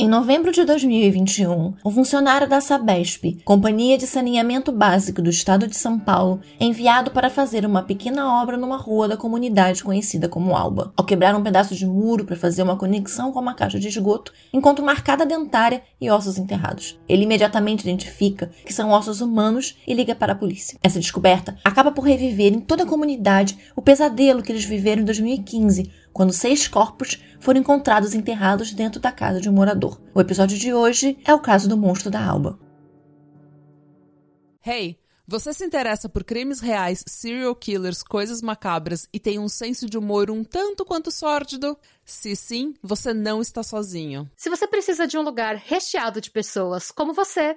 Em novembro de 2021, um funcionário da Sabesp, Companhia de Saneamento Básico do Estado de São Paulo, é enviado para fazer uma pequena obra numa rua da comunidade conhecida como Alba. Ao quebrar um pedaço de muro para fazer uma conexão com uma caixa de esgoto, encontra uma arcada dentária e ossos enterrados. Ele imediatamente identifica que são ossos humanos e liga para a polícia. Essa descoberta acaba por reviver em toda a comunidade o pesadelo que eles viveram em 2015, quando seis corpos foram encontrados enterrados dentro da casa de um morador. O episódio de hoje é o caso do monstro da Alba. Hey, você se interessa por crimes reais, serial killers, coisas macabras e tem um senso de humor um tanto quanto sórdido? Se sim, você não está sozinho. Se você precisa de um lugar recheado de pessoas como você,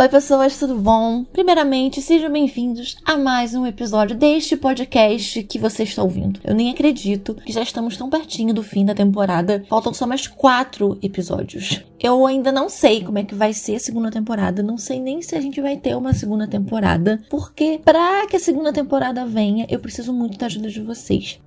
Oi, pessoas, tudo bom? Primeiramente, sejam bem-vindos a mais um episódio deste podcast que você está ouvindo. Eu nem acredito que já estamos tão pertinho do fim da temporada. Faltam só mais quatro episódios. Eu ainda não sei como é que vai ser a segunda temporada, não sei nem se a gente vai ter uma segunda temporada, porque para que a segunda temporada venha, eu preciso muito da ajuda de vocês.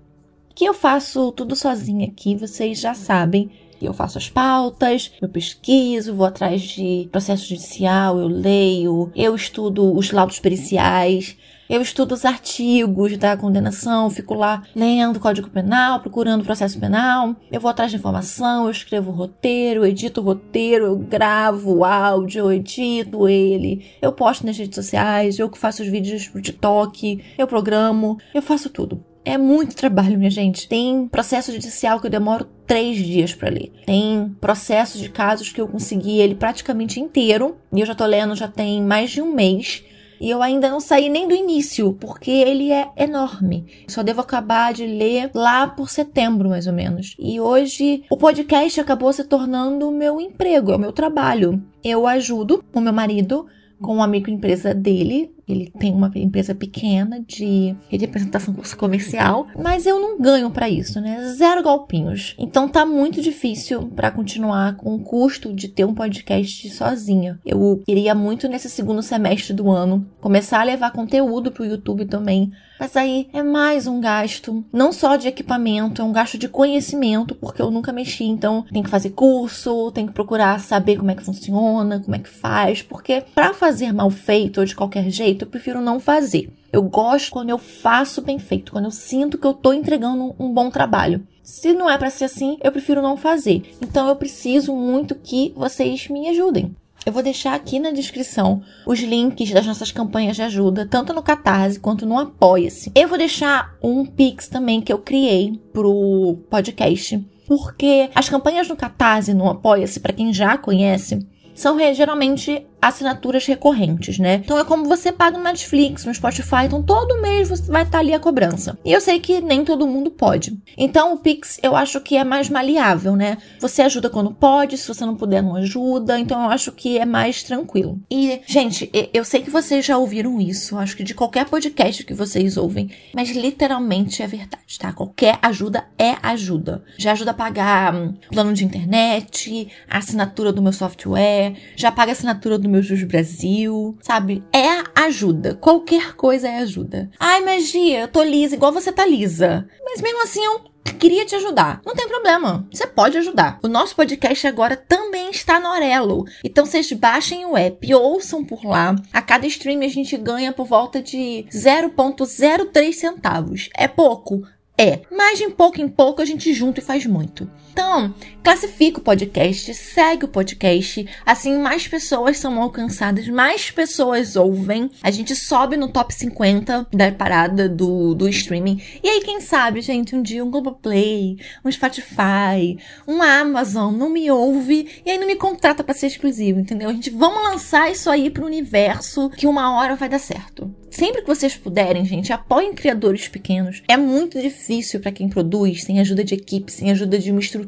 Que eu faço tudo sozinha aqui, vocês já sabem eu faço as pautas, eu pesquiso, vou atrás de processo judicial, eu leio, eu estudo os laudos periciais, eu estudo os artigos da condenação, fico lá lendo Código Penal, procurando processo penal. Eu vou atrás de informação, eu escrevo roteiro, eu edito roteiro, eu gravo o áudio, eu edito ele, eu posto nas redes sociais, eu faço os vídeos pro TikTok, eu programo, eu faço tudo. É muito trabalho, minha gente. Tem processo judicial que eu demoro três dias para ler. Tem processos de casos que eu consegui ele praticamente inteiro. E eu já tô lendo já tem mais de um mês. E eu ainda não saí nem do início, porque ele é enorme. Só devo acabar de ler lá por setembro, mais ou menos. E hoje o podcast acabou se tornando o meu emprego, é o meu trabalho. Eu ajudo o meu marido com uma microempresa dele. Ele tem uma empresa pequena de representação comercial, mas eu não ganho para isso, né? Zero golpinhos. Então tá muito difícil para continuar com o custo de ter um podcast sozinha. Eu queria muito nesse segundo semestre do ano começar a levar conteúdo pro YouTube também mas aí é mais um gasto, não só de equipamento, é um gasto de conhecimento, porque eu nunca mexi, então tem que fazer curso, tem que procurar saber como é que funciona, como é que faz, porque para fazer mal feito ou de qualquer jeito, eu prefiro não fazer. Eu gosto quando eu faço bem feito, quando eu sinto que eu tô entregando um bom trabalho. Se não é para ser assim, eu prefiro não fazer. Então eu preciso muito que vocês me ajudem. Eu vou deixar aqui na descrição os links das nossas campanhas de ajuda, tanto no Catarse quanto no Apoia-se. Eu vou deixar um Pix também que eu criei pro podcast, porque as campanhas no Catarse e no Apoia-se, para quem já conhece, são geralmente assinaturas recorrentes, né? Então é como você paga no Netflix, no Spotify, então todo mês você vai estar ali a cobrança. E eu sei que nem todo mundo pode. Então o Pix eu acho que é mais maleável, né? Você ajuda quando pode, se você não puder, não ajuda. Então eu acho que é mais tranquilo. E, gente, eu sei que vocês já ouviram isso, acho que de qualquer podcast que vocês ouvem, mas literalmente é verdade, tá? Qualquer ajuda é ajuda. Já ajuda a pagar hum, plano de internet, a assinatura do meu software, já paga a assinatura do meu Jus Brasil, sabe? É ajuda. Qualquer coisa é ajuda. Ai, magia, eu tô lisa, igual você tá lisa. Mas mesmo assim, eu queria te ajudar. Não tem problema, você pode ajudar. O nosso podcast agora também está no Orelo. Então vocês baixem o app e ouçam por lá. A cada stream a gente ganha por volta de 0,03 centavos. É pouco? É, mas de pouco em pouco a gente junta e faz muito. Então, classifica o podcast, segue o podcast, assim mais pessoas são alcançadas, mais pessoas ouvem, a gente sobe no top 50 da parada do, do streaming. E aí, quem sabe, gente, um dia um Globoplay, um Spotify, um Amazon não me ouve e aí não me contrata para ser exclusivo, entendeu? A gente vamos lançar isso aí pro universo que uma hora vai dar certo. Sempre que vocês puderem, gente, apoiem criadores pequenos. É muito difícil difícil para quem produz, sem ajuda de equipe, sem ajuda de uma estrutura.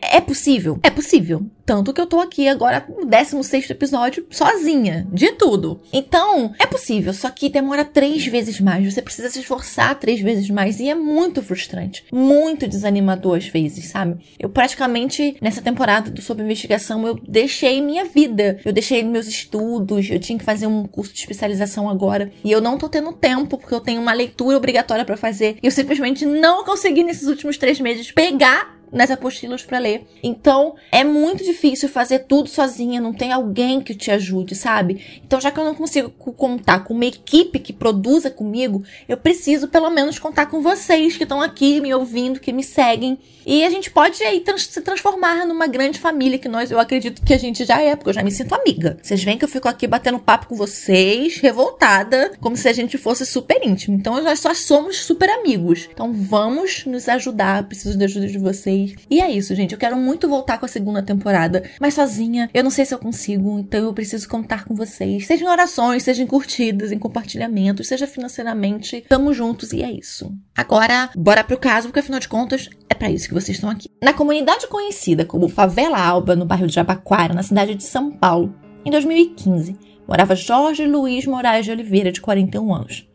É possível? É possível. Tanto que eu tô aqui agora no 16 episódio sozinha, de tudo. Então, é possível, só que demora três vezes mais. Você precisa se esforçar três vezes mais e é muito frustrante. Muito desanimador às vezes, sabe? Eu praticamente, nessa temporada do Sob Investigação, eu deixei minha vida. Eu deixei meus estudos, eu tinha que fazer um curso de especialização agora. E eu não tô tendo tempo, porque eu tenho uma leitura obrigatória para fazer. E eu simplesmente não consegui nesses últimos três meses pegar nas apostilas para ler. Então, é muito difícil fazer tudo sozinha, não tem alguém que te ajude, sabe? Então, já que eu não consigo contar com uma equipe que produza comigo, eu preciso pelo menos contar com vocês que estão aqui me ouvindo, que me seguem. E a gente pode aí trans se transformar numa grande família que nós, eu acredito que a gente já é, porque eu já me sinto amiga. Vocês veem que eu fico aqui batendo papo com vocês, revoltada, como se a gente fosse super íntimo. Então, nós só somos super amigos. Então, vamos nos ajudar, preciso da ajuda de vocês E é isso, gente. Eu quero muito voltar com a segunda temporada, mas sozinha eu não sei se eu consigo, então eu preciso contar com vocês. Seja em orações, seja em curtidas, em compartilhamentos, seja financeiramente. Tamo juntos e é isso. Agora, bora pro caso, porque afinal de contas é para isso que vocês estão aqui. Na comunidade conhecida como Favela Alba, no bairro de Jabaquara, na cidade de São Paulo, em 2015, morava Jorge Luiz Moraes de Oliveira, de 41 anos.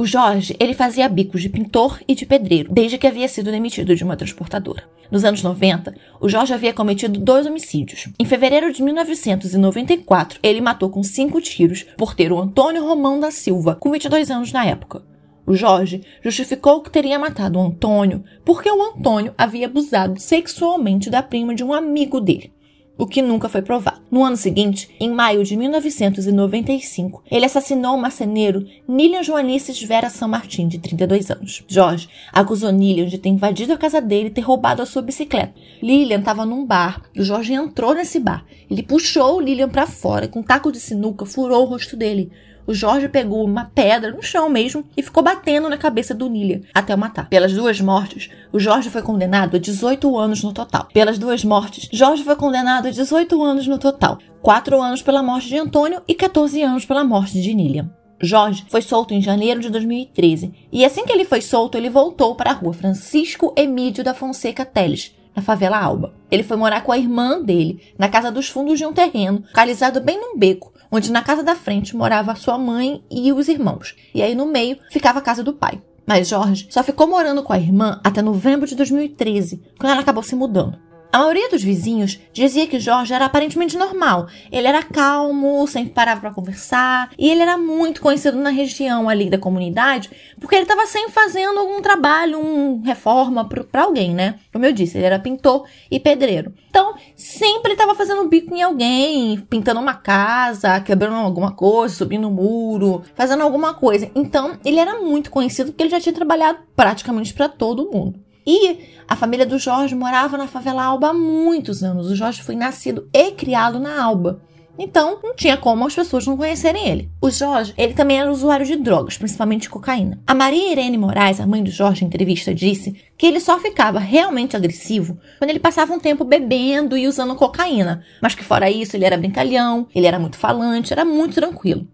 O Jorge, ele fazia bicos de pintor e de pedreiro, desde que havia sido demitido de uma transportadora. Nos anos 90, o Jorge havia cometido dois homicídios. Em fevereiro de 1994, ele matou com cinco tiros porteiro Antônio Romão da Silva, com 22 anos na época. O Jorge justificou que teria matado o Antônio porque o Antônio havia abusado sexualmente da prima de um amigo dele o que nunca foi provado. No ano seguinte, em maio de 1995, ele assassinou o marceneiro Nilian Joanices Vera San Martin, de 32 anos. Jorge acusou Nilian de ter invadido a casa dele e ter roubado a sua bicicleta. Lilian estava num bar e o Jorge entrou nesse bar. Ele puxou Lilian para fora e com um taco de sinuca furou o rosto dele o Jorge pegou uma pedra no chão mesmo e ficou batendo na cabeça do Nilian até o matar. Pelas duas mortes, o Jorge foi condenado a 18 anos no total. Pelas duas mortes, Jorge foi condenado a 18 anos no total. 4 anos pela morte de Antônio e 14 anos pela morte de Nilian. Jorge foi solto em janeiro de 2013 e assim que ele foi solto, ele voltou para a rua Francisco Emídio da Fonseca Teles, na favela Alba. Ele foi morar com a irmã dele, na casa dos fundos de um terreno, localizado bem num beco, onde na casa da frente morava sua mãe e os irmãos, e aí no meio ficava a casa do pai. Mas Jorge só ficou morando com a irmã até novembro de 2013, quando ela acabou se mudando. A maioria dos vizinhos dizia que Jorge era aparentemente normal. Ele era calmo, sempre parava para conversar, e ele era muito conhecido na região ali da comunidade, porque ele estava sempre fazendo algum trabalho, uma reforma para alguém, né? Como eu disse, ele era pintor e pedreiro. Então, sempre estava fazendo bico em alguém, pintando uma casa, quebrando alguma coisa, subindo um muro, fazendo alguma coisa. Então, ele era muito conhecido porque ele já tinha trabalhado praticamente para todo mundo. E a família do Jorge morava na favela Alba há muitos anos. O Jorge foi nascido e criado na Alba. Então, não tinha como as pessoas não conhecerem ele. O Jorge, ele também era usuário de drogas, principalmente cocaína. A Maria Irene Moraes, a mãe do Jorge, em entrevista, disse que ele só ficava realmente agressivo quando ele passava um tempo bebendo e usando cocaína. Mas que fora isso, ele era brincalhão, ele era muito falante, era muito tranquilo.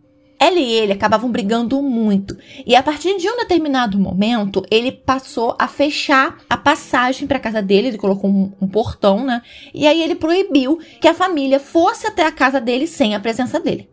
Ela e ele acabavam brigando muito. E a partir de um determinado momento, ele passou a fechar a passagem para casa dele, ele colocou um, um, portão, né? E aí ele proibiu que a família fosse até a casa dele sem a presença dele.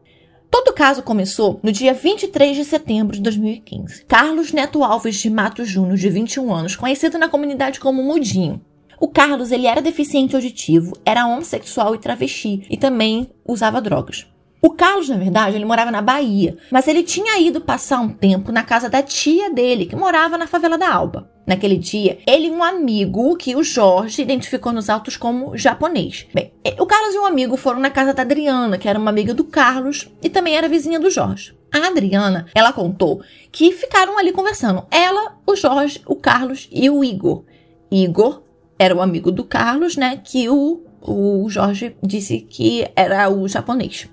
Todo o caso começou no dia 23 de setembro de 2015. Carlos Neto Alves de Mato Júnior, de 21 anos, conhecido na comunidade como Mudinho. O Carlos, ele era deficiente auditivo, era homossexual e travesti e também usava drogas. O Carlos, na verdade, ele morava na Bahia, mas ele tinha ido passar um tempo na casa da tia dele, que morava na favela da Alba. Naquele dia, ele e um amigo que o Jorge identificou nos autos como japonês. Bem, o Carlos e um amigo foram na casa da Adriana, que era uma amiga do Carlos e também era vizinha do Jorge. A Adriana, ela contou que ficaram ali conversando. Ela, o Jorge, o Carlos e o Igor. Igor era o amigo do Carlos, né? Que o, o Jorge disse que era o japonês.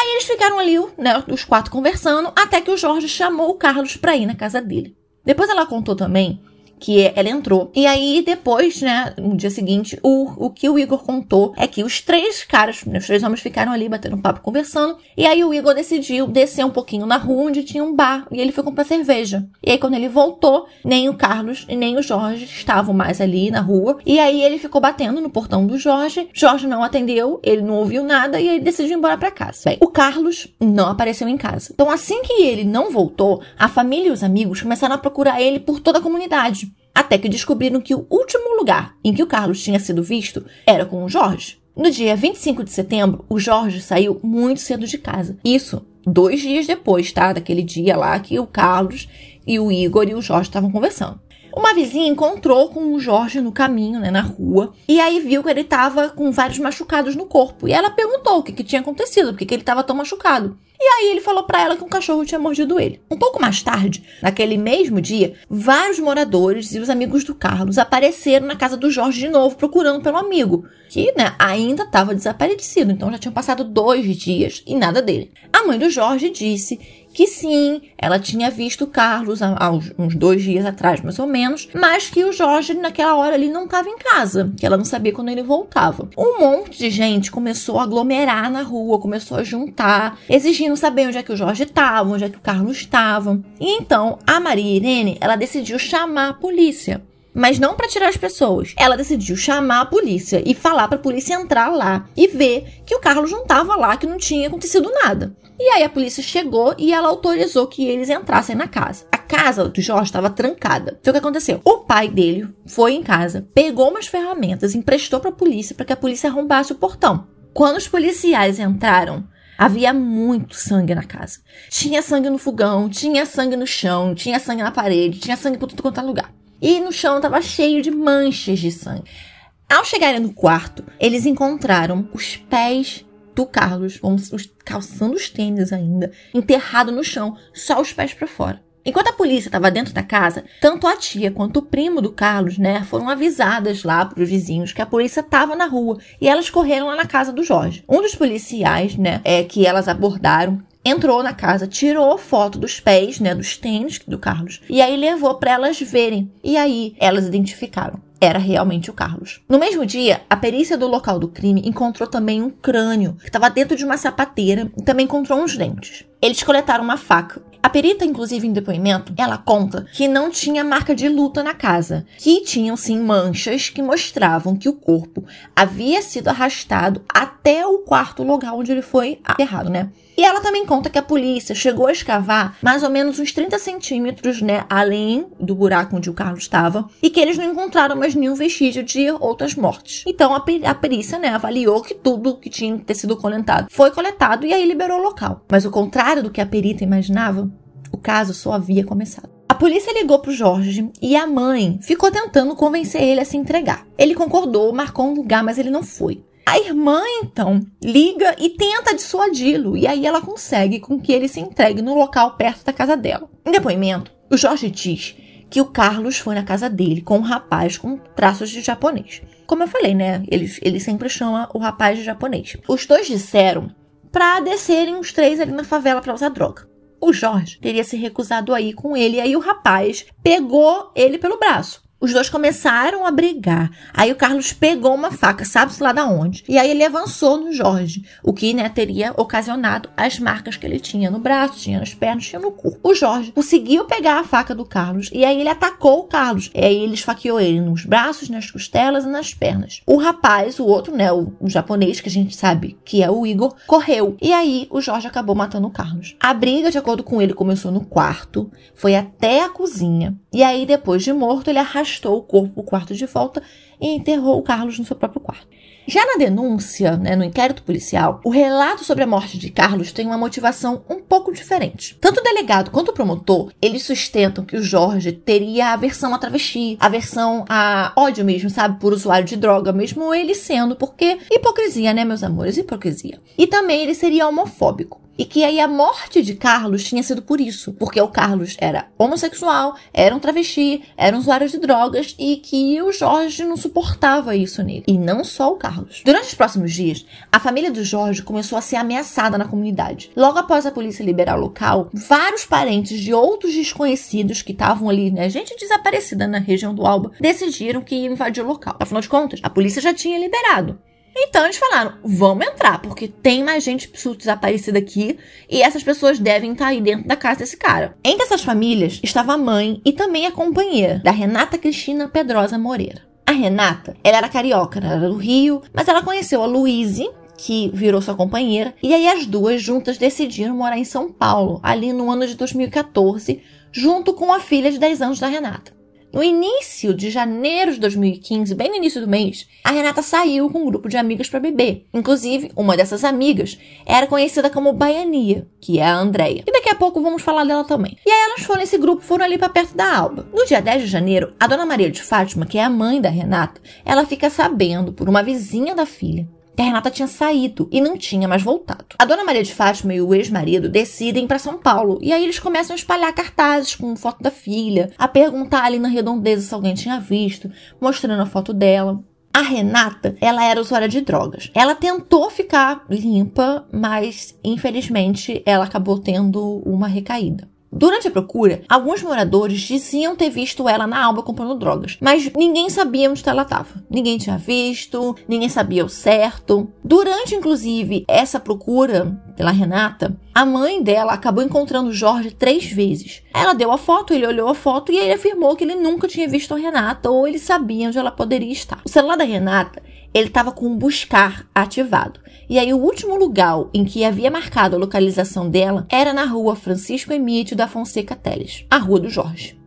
Aí eles ficaram ali, né, os quatro conversando, até que o Jorge chamou o Carlos para ir na casa dele. Depois ela contou também que ela entrou. E aí, depois, né, no dia seguinte, o, o que o Igor contou é que os três caras, os três homens ficaram ali batendo papo, conversando. E aí o Igor decidiu descer um pouquinho na rua onde tinha um bar. E ele foi comprar cerveja. E aí, quando ele voltou, nem o Carlos e nem o Jorge estavam mais ali na rua. E aí ele ficou batendo no portão do Jorge. Jorge não atendeu, ele não ouviu nada e aí decidiu ir embora para casa. Bem, o Carlos não apareceu em casa. Então, assim que ele não voltou, a família e os amigos começaram a procurar ele por toda a comunidade. Até que descobriram que o último lugar em que o Carlos tinha sido visto era com o Jorge. No dia 25 de setembro, o Jorge saiu muito cedo de casa. Isso dois dias depois, tá? Daquele dia lá que o Carlos e o Igor e o Jorge estavam conversando. Uma vizinha encontrou com o Jorge no caminho, né, na rua, e aí viu que ele estava com vários machucados no corpo. E ela perguntou o que, que tinha acontecido, porque que ele estava tão machucado. E aí ele falou para ela que um cachorro tinha mordido ele. Um pouco mais tarde, naquele mesmo dia, vários moradores e os amigos do Carlos apareceram na casa do Jorge de novo procurando pelo amigo, que né, ainda estava desaparecido. Então já tinham passado dois dias e nada dele. A mãe do Jorge disse que sim, ela tinha visto Carlos há uns dois dias atrás, mais ou menos, mas que o Jorge naquela hora ali não estava em casa, que ela não sabia quando ele voltava. Um monte de gente começou a aglomerar na rua, começou a juntar, exigindo saber onde é que o Jorge estava, onde é que o Carlos estava. E então a Maria Irene, ela decidiu chamar a polícia mas não para tirar as pessoas. Ela decidiu chamar a polícia e falar para a polícia entrar lá e ver que o Carlos não estava lá, que não tinha acontecido nada. E aí a polícia chegou e ela autorizou que eles entrassem na casa. A casa do Jorge estava trancada. Então o que aconteceu? O pai dele foi em casa, pegou umas ferramentas, emprestou para a polícia para que a polícia arrombasse o portão. Quando os policiais entraram, havia muito sangue na casa. Tinha sangue no fogão, tinha sangue no chão, tinha sangue na parede, tinha sangue por tudo quanto é lugar. E no chão estava cheio de manchas de sangue. Ao chegarem no quarto, eles encontraram os pés do Carlos, calçando os tênis ainda, enterrado no chão, só os pés para fora. Enquanto a polícia estava dentro da casa, tanto a tia quanto o primo do Carlos, né, foram avisadas lá para os vizinhos que a polícia estava na rua e elas correram lá na casa do Jorge. Um dos policiais, né, é que elas abordaram, entrou na casa, tirou foto dos pés, né, dos tênis do Carlos, e aí levou para elas verem. E aí elas identificaram era realmente o Carlos. No mesmo dia, a perícia do local do crime encontrou também um crânio que estava dentro de uma sapateira e também encontrou uns dentes. Eles coletaram uma faca. A perita, inclusive em depoimento, ela conta que não tinha marca de luta na casa, que tinham sim manchas que mostravam que o corpo havia sido arrastado até o quarto lugar onde ele foi aterrado, né? E ela também conta que a polícia chegou a escavar mais ou menos uns 30 centímetros, né, além do buraco onde o Carlos estava, e que eles não encontraram mais nenhum vestígio de outras mortes. Então a, a perícia, né, avaliou que tudo que tinha que ter sido coletado foi coletado e aí liberou o local. Mas o contrário do que a perita imaginava, o caso só havia começado. A polícia ligou para o Jorge e a mãe ficou tentando convencer ele a se entregar. Ele concordou, marcou um lugar, mas ele não foi. A irmã, então, liga e tenta dissuadi-lo, e aí ela consegue com que ele se entregue no local perto da casa dela. Em depoimento, o Jorge diz que o Carlos foi na casa dele com um rapaz com traços de japonês. Como eu falei, né? Ele, ele sempre chama o rapaz de japonês. Os dois disseram para descerem os três ali na favela para usar droga. O Jorge teria se recusado a ir com ele, e aí o rapaz pegou ele pelo braço. Os dois começaram a brigar. Aí o Carlos pegou uma faca, sabe-se lá da onde. E aí ele avançou no Jorge, o que né, teria ocasionado as marcas que ele tinha no braço, tinha nas pernas, tinha no corpo. O Jorge conseguiu pegar a faca do Carlos e aí ele atacou o Carlos. E aí ele esfaqueou ele nos braços, nas costelas e nas pernas. O rapaz, o outro, né, o, o japonês, que a gente sabe que é o Igor, correu. E aí o Jorge acabou matando o Carlos. A briga, de acordo com ele, começou no quarto, foi até a cozinha. E aí, depois de morto, ele arrastou o corpo para o quarto de volta e enterrou o Carlos no seu próprio quarto. Já na denúncia, né, no inquérito policial, o relato sobre a morte de Carlos tem uma motivação um pouco diferente. Tanto o delegado quanto o promotor, eles sustentam que o Jorge teria aversão a travesti, aversão a ódio mesmo, sabe, por usuário de droga, mesmo ele sendo, porque hipocrisia, né, meus amores, hipocrisia. E também ele seria homofóbico. E que aí a morte de Carlos tinha sido por isso, porque o Carlos era homossexual, era um travesti, era um usuário de drogas e que o Jorge não suportava isso nele. E não só o Carlos. Durante os próximos dias, a família do Jorge começou a ser ameaçada na comunidade. Logo após a polícia liberar o local, vários parentes de outros desconhecidos que estavam ali, né, gente desaparecida na região do Alba, decidiram que iam invadir o local. Afinal de contas, a polícia já tinha liberado. Então eles falaram: vamos entrar, porque tem mais gente desaparecida aqui e essas pessoas devem estar aí dentro da casa desse cara. Entre essas famílias estava a mãe e também a companheira da Renata Cristina Pedrosa Moreira. A Renata, ela era carioca, ela era do Rio, mas ela conheceu a Luíse, que virou sua companheira, e aí as duas juntas decidiram morar em São Paulo, ali no ano de 2014, junto com a filha de 10 anos da Renata. No início de janeiro de 2015, bem no início do mês, a Renata saiu com um grupo de amigas para beber. Inclusive, uma dessas amigas era conhecida como Baiania, que é a Andrea. E daqui a pouco vamos falar dela também. E aí elas foram nesse grupo, foram ali para perto da Alba. No dia 10 de janeiro, a dona Maria de Fátima, que é a mãe da Renata, ela fica sabendo por uma vizinha da filha que a Renata tinha saído e não tinha mais voltado. A dona Maria de Fátima e o ex-marido decidem para São Paulo e aí eles começam a espalhar cartazes com foto da filha, a perguntar ali na redondeza se alguém tinha visto, mostrando a foto dela. A Renata, ela era usuária de drogas. Ela tentou ficar limpa, mas infelizmente ela acabou tendo uma recaída. Durante a procura, alguns moradores diziam ter visto ela na Alba comprando drogas, mas ninguém sabia onde ela estava. Ninguém tinha visto, ninguém sabia o certo. Durante, inclusive, essa procura pela Renata, a mãe dela acabou encontrando Jorge três vezes. Ela deu a foto, ele olhou a foto e ele afirmou que ele nunca tinha visto a Renata ou ele sabia onde ela poderia estar. O celular da Renata ele estava com o buscar ativado. E aí, o último lugar em que havia marcado a localização dela era na rua Francisco Emílio da Fonseca Teles, a rua do Jorge.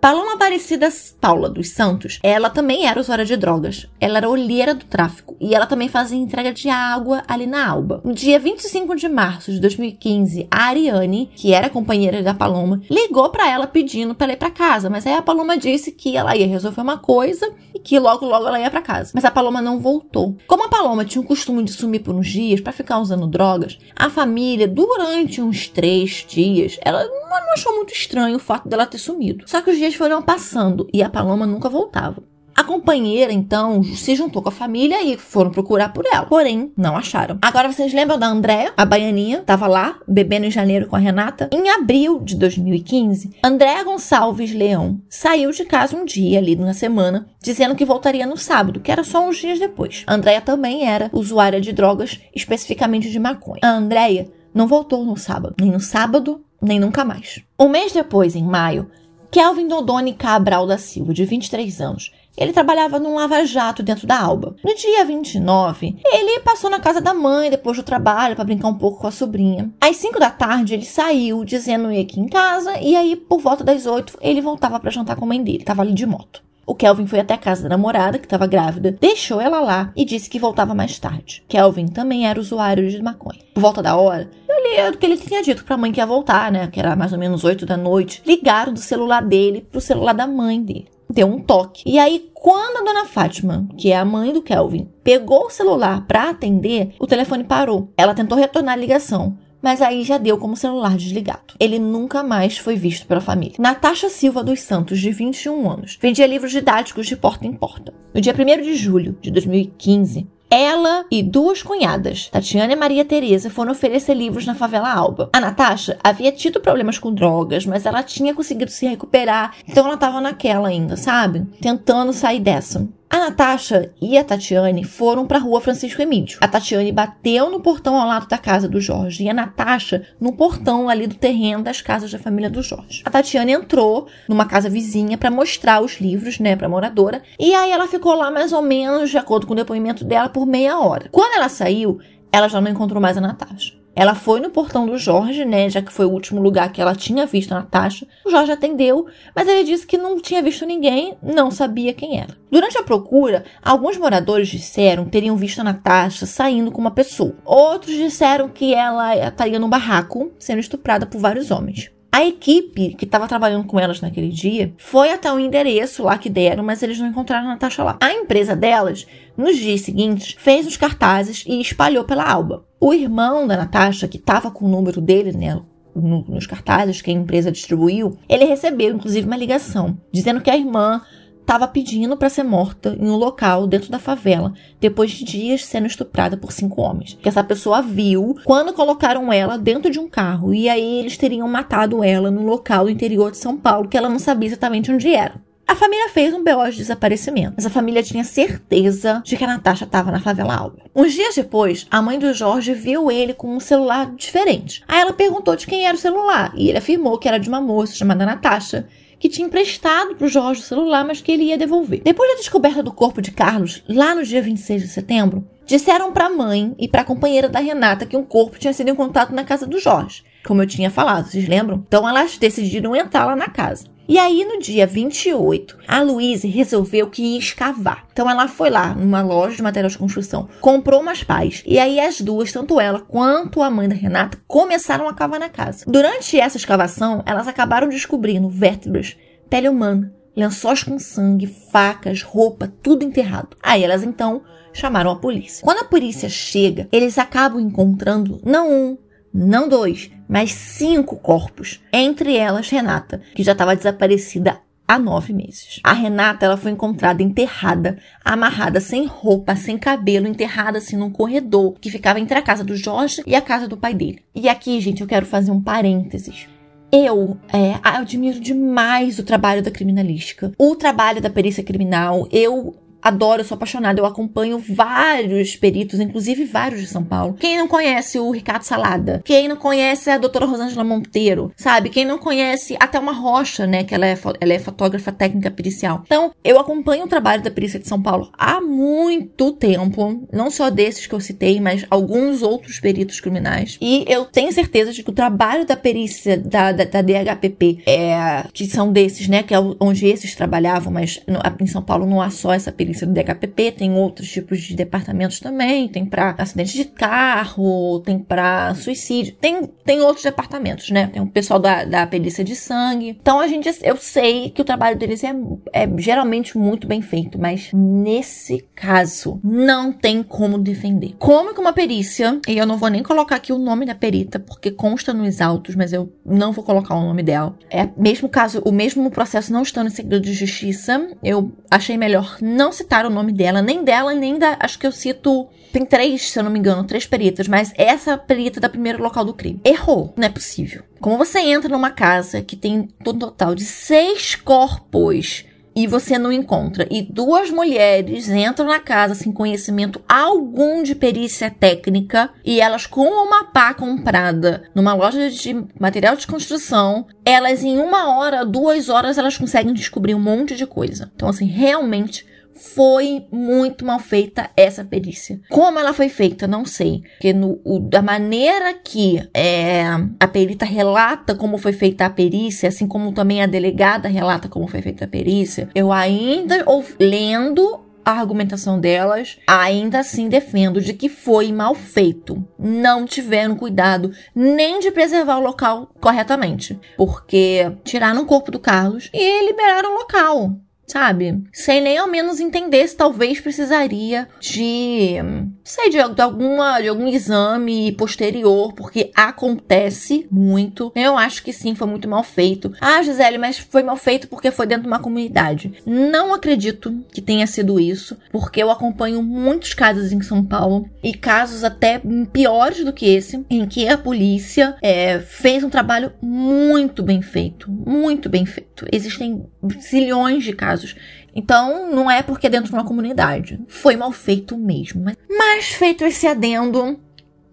Paloma Aparecida Paula dos Santos, ela também era usuária de drogas. Ela era olheira do tráfico e ela também fazia entrega de água ali na Alba. No dia 25 de março de 2015, a Ariane, que era companheira da Paloma, ligou para ela pedindo para ela ir para casa, mas aí a Paloma disse que ela ia resolver uma coisa e que logo logo ela ia para casa. Mas a Paloma não voltou. Como a Paloma tinha o costume de sumir por uns dias para ficar usando drogas, a família durante uns três dias, ela não achou muito estranho o fato dela ter sumido. Só que os dias foram passando e a Paloma nunca voltava. A companheira, então, se juntou com a família e foram procurar por ela. Porém, não acharam. Agora, vocês lembram da Andréa? A baianinha estava lá, bebendo em janeiro com a Renata? Em abril de 2015, Andréa Gonçalves Leão saiu de casa um dia, ali na semana, dizendo que voltaria no sábado, que era só uns dias depois. Andréa também era usuária de drogas, especificamente de maconha. A Andréia não voltou no sábado, nem no sábado, nem nunca mais. Um mês depois, em maio, Kelvin Dodoni Cabral da Silva, de 23 anos, ele trabalhava num lava-jato dentro da Alba. No dia 29, ele passou na casa da mãe depois do trabalho para brincar um pouco com a sobrinha. Às 5 da tarde, ele saiu dizendo ia aqui em casa e aí por volta das 8 ele voltava para jantar com a mãe dele. Tava ali de moto. O Kelvin foi até a casa da namorada, que estava grávida, deixou ela lá e disse que voltava mais tarde. Kelvin também era usuário de maconha. Por volta da hora, ele, que ele tinha dito para a mãe que ia voltar, né? Que era mais ou menos 8 da noite. Ligaram do celular dele pro celular da mãe dele deu um toque. E aí, quando a dona Fátima, que é a mãe do Kelvin, pegou o celular para atender, o telefone parou. Ela tentou retornar a ligação, mas aí já deu como celular desligado. Ele nunca mais foi visto pela família. Natasha Silva dos Santos, de 21 anos, vendia livros didáticos de porta em porta. No dia 1 de julho de 2015, ela e duas cunhadas, Tatiana e Maria Teresa, foram oferecer livros na favela Alba. A Natasha havia tido problemas com drogas, mas ela tinha conseguido se recuperar, então ela tava naquela ainda, sabe? Tentando sair dessa. A Natasha e a Tatiane foram para a rua Francisco Emílio. A Tatiane bateu no portão ao lado da casa do Jorge e a Natasha no portão ali do terreno das casas da família do Jorge. A Tatiane entrou numa casa vizinha para mostrar os livros, né, para moradora, e aí ela ficou lá mais ou menos, de acordo com o depoimento dela, por meia hora. Quando ela saiu, ela já não encontrou mais a Natasha. Ela foi no portão do Jorge, né? Já que foi o último lugar que ela tinha visto a Natasha. O Jorge atendeu, mas ele disse que não tinha visto ninguém, não sabia quem era. Durante a procura, alguns moradores disseram teriam visto a Natasha saindo com uma pessoa. Outros disseram que ela estaria no barraco, sendo estuprada por vários homens. A equipe que estava trabalhando com elas naquele dia foi até o endereço lá que deram, mas eles não encontraram a Natasha lá. A empresa delas, nos dias seguintes, fez os cartazes e espalhou pela alba. O irmão da Natasha, que estava com o número dele, né, no, nos cartazes que a empresa distribuiu, ele recebeu inclusive uma ligação dizendo que a irmã estava pedindo para ser morta em um local dentro da favela, depois de dias sendo estuprada por cinco homens. Que essa pessoa viu quando colocaram ela dentro de um carro e aí eles teriam matado ela no local do interior de São Paulo, que ela não sabia exatamente onde era. A família fez um BO de desaparecimento, mas a família tinha certeza de que a Natasha estava na favela Alba. Uns dias depois, a mãe do Jorge viu ele com um celular diferente. Aí ela perguntou de quem era o celular e ele afirmou que era de uma moça chamada Natasha que tinha emprestado para o Jorge o celular, mas que ele ia devolver. Depois da descoberta do corpo de Carlos, lá no dia 26 de setembro, disseram para a mãe e para a companheira da Renata que um corpo tinha sido encontrado na casa do Jorge, como eu tinha falado, vocês lembram? Então elas decidiram entrar lá na casa. E aí, no dia 28, a Luíse resolveu que ia escavar. Então, ela foi lá numa loja de material de construção, comprou umas pás. E aí, as duas, tanto ela quanto a mãe da Renata, começaram a cavar na casa. Durante essa escavação, elas acabaram descobrindo vértebras, pele humana, lençóis com sangue, facas, roupa, tudo enterrado. Aí, elas então chamaram a polícia. Quando a polícia chega, eles acabam encontrando não um, não dois, mas cinco corpos. Entre elas, Renata, que já estava desaparecida há nove meses. A Renata ela foi encontrada enterrada, amarrada sem roupa, sem cabelo, enterrada assim num corredor que ficava entre a casa do Jorge e a casa do pai dele. E aqui, gente, eu quero fazer um parênteses. Eu é, admiro demais o trabalho da criminalística, o trabalho da perícia criminal. Eu adoro, sou apaixonada, eu acompanho vários peritos, inclusive vários de São Paulo. Quem não conhece o Ricardo Salada? Quem não conhece a doutora Rosângela Monteiro? Sabe? Quem não conhece até uma Rocha, né? Que ela é, ela é fotógrafa técnica pericial. Então, eu acompanho o trabalho da perícia de São Paulo há muito tempo. Não só desses que eu citei, mas alguns outros peritos criminais. E eu tenho certeza de que o trabalho da perícia da, da, da DHPP, é, que são desses, né? Que é onde esses trabalhavam, mas no, em São Paulo não há só essa perícia do DHPP, tem outros tipos de departamentos também, tem para acidente de carro, tem para suicídio, tem, tem outros departamentos, né? Tem o pessoal da, da perícia de sangue. Então a gente, eu sei que o trabalho deles é, é geralmente muito bem feito, mas nesse caso não tem como defender. Como que uma perícia, e eu não vou nem colocar aqui o nome da perita, porque consta nos autos, mas eu não vou colocar o nome dela. É mesmo caso, o mesmo processo não estando em segredo de justiça, eu achei melhor não citar o nome dela, nem dela, nem da. Acho que eu cito. Tem três, se eu não me engano, três peritas, mas essa perita da primeiro local do crime. Errou. Não é possível. Como você entra numa casa que tem um total de seis corpos e você não encontra. E duas mulheres entram na casa sem conhecimento algum de perícia técnica e elas com uma pá comprada numa loja de material de construção, elas em uma hora, duas horas, elas conseguem descobrir um monte de coisa. Então, assim, realmente foi muito mal feita essa perícia. Como ela foi feita, não sei. Porque no, o, da maneira que é, a perita relata como foi feita a perícia, assim como também a delegada relata como foi feita a perícia, eu ainda, ou, lendo a argumentação delas, ainda assim defendo de que foi mal feito. Não tiveram cuidado nem de preservar o local corretamente, porque tiraram o corpo do Carlos e liberaram o local sabe? Sem nem ao menos entender se talvez precisaria de, sei, de, de, alguma, de algum exame posterior, porque acontece muito. Eu acho que sim, foi muito mal feito. Ah, Gisele, mas foi mal feito porque foi dentro de uma comunidade. Não acredito que tenha sido isso, porque eu acompanho muitos casos em São Paulo e casos até piores do que esse, em que a polícia é, fez um trabalho muito bem feito, muito bem feito. Existem zilhões de casos casos. Então, não é porque é dentro de uma comunidade. Foi mal feito mesmo. Mas, feito esse adendo,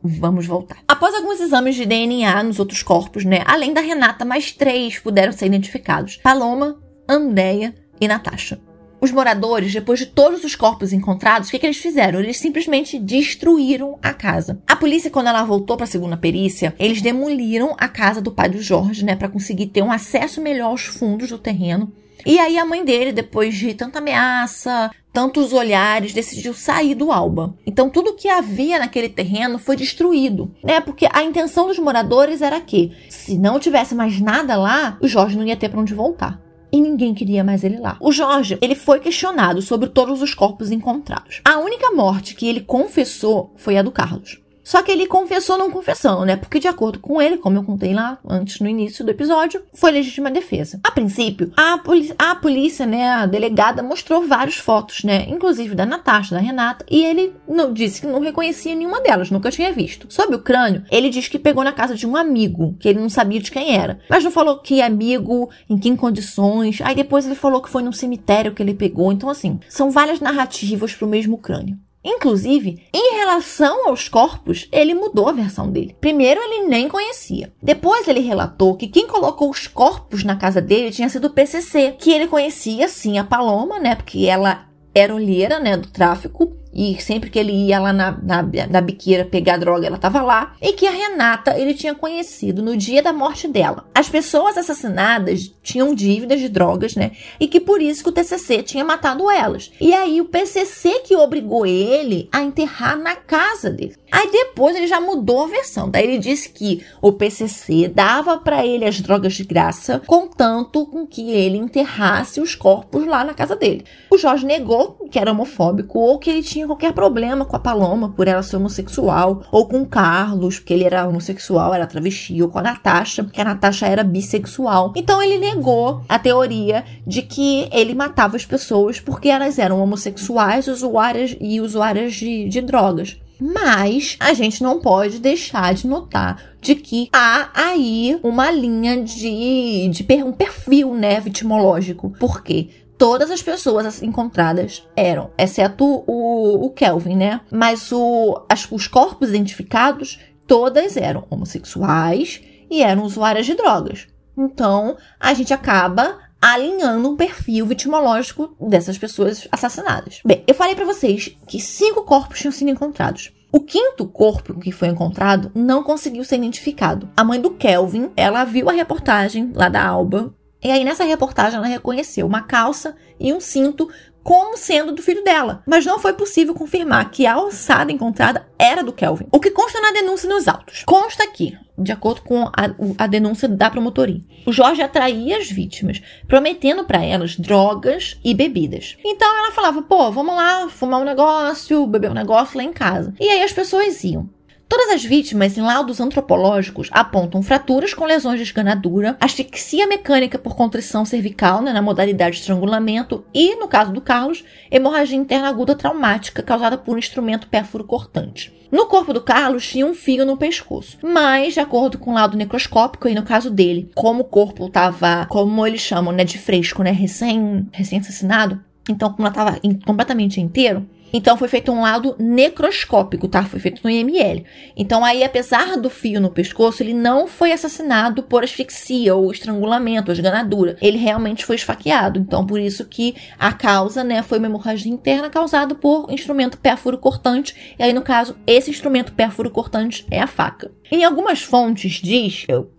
Vamos voltar. Após alguns exames de DNA nos outros corpos, né? Além da Renata, mais três puderam ser identificados: Paloma, Andréia e Natasha. Os moradores, depois de todos os corpos encontrados, o que, que eles fizeram? Eles simplesmente destruíram a casa. A polícia, quando ela voltou para a segunda perícia, eles demoliram a casa do pai do Jorge, né, para conseguir ter um acesso melhor aos fundos do terreno. E aí a mãe dele, depois de tanta ameaça, tantos olhares, decidiu sair do Alba. Então tudo que havia naquele terreno foi destruído, né? Porque a intenção dos moradores era que, se não tivesse mais nada lá, o Jorge não ia ter para onde voltar e ninguém queria mais ele lá. O Jorge, ele foi questionado sobre todos os corpos encontrados. A única morte que ele confessou foi a do Carlos. Só que ele confessou não confessando, né? Porque de acordo com ele, como eu contei lá antes no início do episódio, foi legítima defesa. A princípio, a, a polícia, né, a delegada mostrou várias fotos, né? Inclusive da Natasha, da Renata, e ele não disse que não reconhecia nenhuma delas, nunca tinha visto. Sobre o crânio, ele diz que pegou na casa de um amigo, que ele não sabia de quem era. Mas não falou que amigo, em que condições. Aí depois ele falou que foi num cemitério que ele pegou. Então, assim, são várias narrativas pro mesmo crânio. Inclusive, em relação aos corpos, ele mudou a versão dele. Primeiro, ele nem conhecia. Depois, ele relatou que quem colocou os corpos na casa dele tinha sido o PCC, que ele conhecia sim a Paloma, né? Porque ela era olheira, né, do tráfico e sempre que ele ia lá na, na, na biqueira pegar droga, ela estava lá. E que a Renata ele tinha conhecido no dia da morte dela. As pessoas assassinadas tinham dívidas de drogas, né? E que por isso que o TCC tinha matado elas. E aí o PCC que obrigou ele a enterrar na casa dele. Aí depois ele já mudou a versão. Daí ele disse que o PCC dava para ele as drogas de graça, contanto com que ele enterrasse os corpos lá na casa dele. O Jorge negou que era homofóbico ou que ele tinha tinha qualquer problema com a Paloma por ela ser homossexual, ou com o Carlos, porque ele era homossexual, era travesti, ou com a Natasha, porque a Natasha era bissexual. Então ele negou a teoria de que ele matava as pessoas porque elas eram homossexuais usuárias e usuárias de, de drogas. Mas a gente não pode deixar de notar de que há aí uma linha de, de um perfil, né, vitimológico. Por quê? Todas as pessoas encontradas eram, exceto o, o Kelvin, né? Mas o, as, os corpos identificados, todas eram homossexuais e eram usuárias de drogas. Então, a gente acaba alinhando um perfil vitimológico dessas pessoas assassinadas. Bem, eu falei para vocês que cinco corpos tinham sido encontrados. O quinto corpo que foi encontrado não conseguiu ser identificado. A mãe do Kelvin, ela viu a reportagem lá da Alba e aí, nessa reportagem, ela reconheceu uma calça e um cinto como sendo do filho dela, mas não foi possível confirmar que a alçada encontrada era do Kelvin. O que consta na denúncia nos autos? Consta aqui, de acordo com a, a denúncia da promotoria, o Jorge atraía as vítimas, prometendo para elas drogas e bebidas. Então ela falava: pô, vamos lá fumar um negócio, beber um negócio lá em casa. E aí as pessoas iam. Todas as vítimas em laudos antropológicos apontam fraturas com lesões de esganadura, asfixia mecânica por contrição cervical, né, na modalidade de estrangulamento, e, no caso do Carlos, hemorragia interna aguda traumática causada por um instrumento pérfuro cortante. No corpo do Carlos tinha um fio no pescoço, mas, de acordo com o laudo necroscópico, e no caso dele, como o corpo estava, como eles chamam, né, de fresco, né, recém, recém assassinado, então como ela estava completamente inteiro, então foi feito um laudo necroscópico, tá? Foi feito no IML. Então aí, apesar do fio no pescoço, ele não foi assassinado por asfixia ou estrangulamento, esganadura. Ele realmente foi esfaqueado. Então por isso que a causa, né, foi uma hemorragia interna causada por instrumento pérfuro cortante. E aí, no caso, esse instrumento pérfuro cortante é a faca. Em algumas fontes diz, eu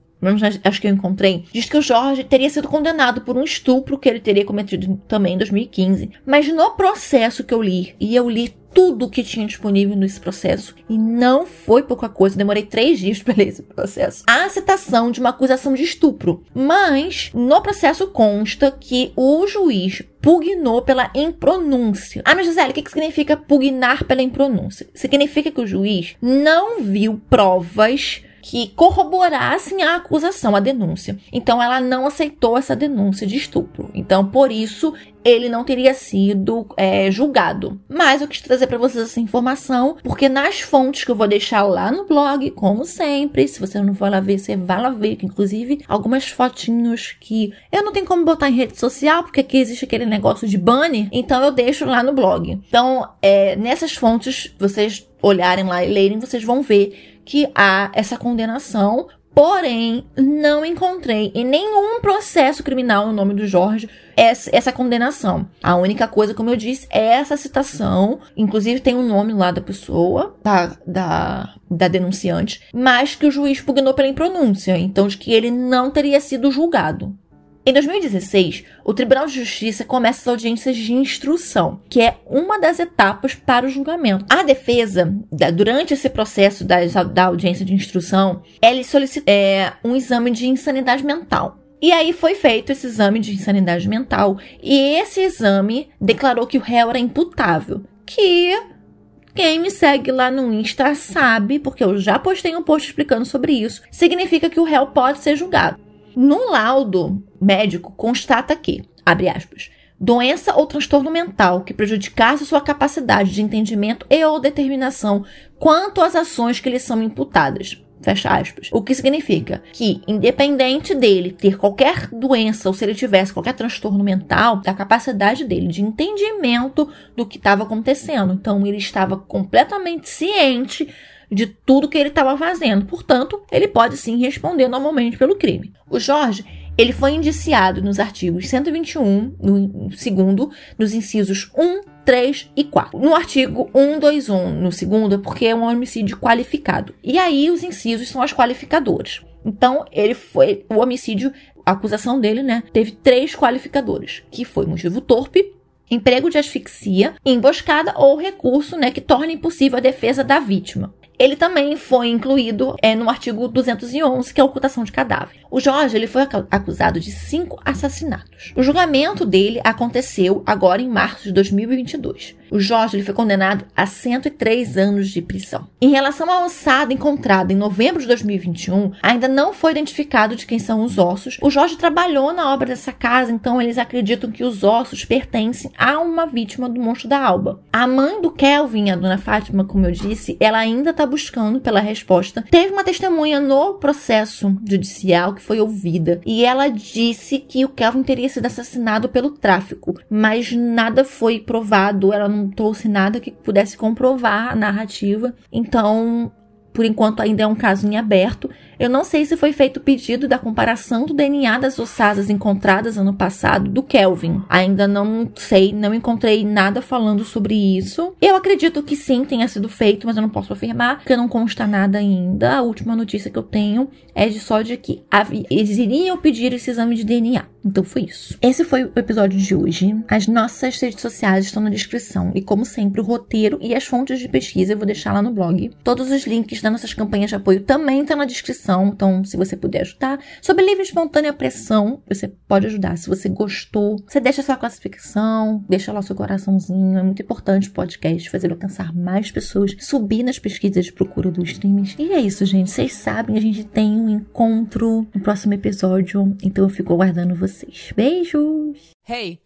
acho que eu encontrei, diz que o Jorge teria sido condenado por um estupro que ele teria cometido também em 2015. Mas no processo que eu li, e eu li tudo que tinha disponível nesse processo e não foi pouca coisa. Demorei três dias para ler esse processo. Há citação de uma acusação de estupro, mas no processo consta que o juiz pugnou pela impronúncia. Ah, mas Gisele, o que, que significa pugnar pela impronúncia? Significa que o juiz não viu provas que corroborassem a acusação, a denúncia. Então ela não aceitou essa denúncia de estupro. Então por isso ele não teria sido é, julgado. Mas eu quis trazer para vocês essa informação, porque nas fontes que eu vou deixar lá no blog, como sempre, se você não for lá ver, você vai lá ver, inclusive algumas fotinhos que eu não tenho como botar em rede social, porque aqui existe aquele negócio de banner, então eu deixo lá no blog. Então, é, nessas fontes, vocês olharem lá e lerem, vocês vão ver que há essa condenação Porém, não encontrei em nenhum processo criminal no nome do Jorge essa, condenação. A única coisa, como eu disse, é essa citação. Inclusive tem o um nome lá da pessoa, da, da, da denunciante, mas que o juiz pugnou pela impronúncia. Então, de que ele não teria sido julgado. Em 2016, o Tribunal de Justiça começa as audiências de instrução, que é uma das etapas para o julgamento. A defesa, durante esse processo da, audiência de instrução, ela solicita é, um exame de insanidade mental. E aí foi feito esse exame de insanidade mental, e esse exame declarou que o réu era imputável, que quem me segue lá no Insta sabe, porque eu já postei um post explicando sobre isso, significa que o réu pode ser julgado. No laudo médico constata que, abre aspas, doença ou transtorno mental que prejudicasse sua capacidade de entendimento e ou determinação quanto às ações que lhe são imputadas. Fecha aspas. O que significa que, independente dele ter qualquer doença ou se ele tivesse qualquer transtorno mental, da capacidade dele de entendimento do que estava acontecendo. Então, ele estava completamente ciente de tudo que ele estava fazendo. Portanto, ele pode sim responder normalmente pelo crime. O Jorge, ele foi indiciado nos artigos 121, no segundo, nos incisos 1, 3 e 4. No artigo 121, no segundo, é porque é um homicídio qualificado. E aí os incisos são as qualificadoras. Então, ele foi o homicídio, a acusação dele, né, teve três qualificadores, que foi motivo torpe, emprego de asfixia, emboscada ou recurso, né, que torne impossível a defesa da vítima. Ele também foi incluído é, no artigo 211, que é a ocultação de cadáver. O Jorge ele foi acusado de cinco assassinatos. O julgamento dele aconteceu agora em março de 2022. O Jorge ele foi condenado a 103 anos de prisão. Em relação à ossada encontrada em novembro de 2021, ainda não foi identificado de quem são os ossos. O Jorge trabalhou na obra dessa casa, então eles acreditam que os ossos pertencem a uma vítima do monstro da Alba. A mãe do Kelvin, a dona Fátima, como eu disse, ela ainda está buscando pela resposta. Teve uma testemunha no processo judicial que foi ouvida e ela disse que o Kelvin teria sido assassinado pelo tráfico, mas nada foi provado. Ela trouxe nada que pudesse comprovar a narrativa. Então, por enquanto ainda é um caso em aberto. Eu não sei se foi feito o pedido da comparação do DNA das ossadas encontradas ano passado do Kelvin. Ainda não sei, não encontrei nada falando sobre isso. Eu acredito que sim, tenha sido feito, mas eu não posso afirmar, porque não consta nada ainda. A última notícia que eu tenho é de só de que eles iriam pedir esse exame de DNA. Então foi isso. Esse foi o episódio de hoje. As nossas redes sociais estão na descrição. E como sempre, o roteiro e as fontes de pesquisa eu vou deixar lá no blog. Todos os links das nossas campanhas de apoio também estão na descrição. Então, se você puder ajudar. Sobre livre espontânea pressão, você pode ajudar. Se você gostou, você deixa sua classificação, deixa lá seu coraçãozinho. É muito importante o podcast fazer alcançar mais pessoas, subir nas pesquisas de procura dos streams. E é isso, gente. Vocês sabem, a gente tem um encontro no próximo episódio. Então eu fico aguardando você vocês. Beijos! Hey!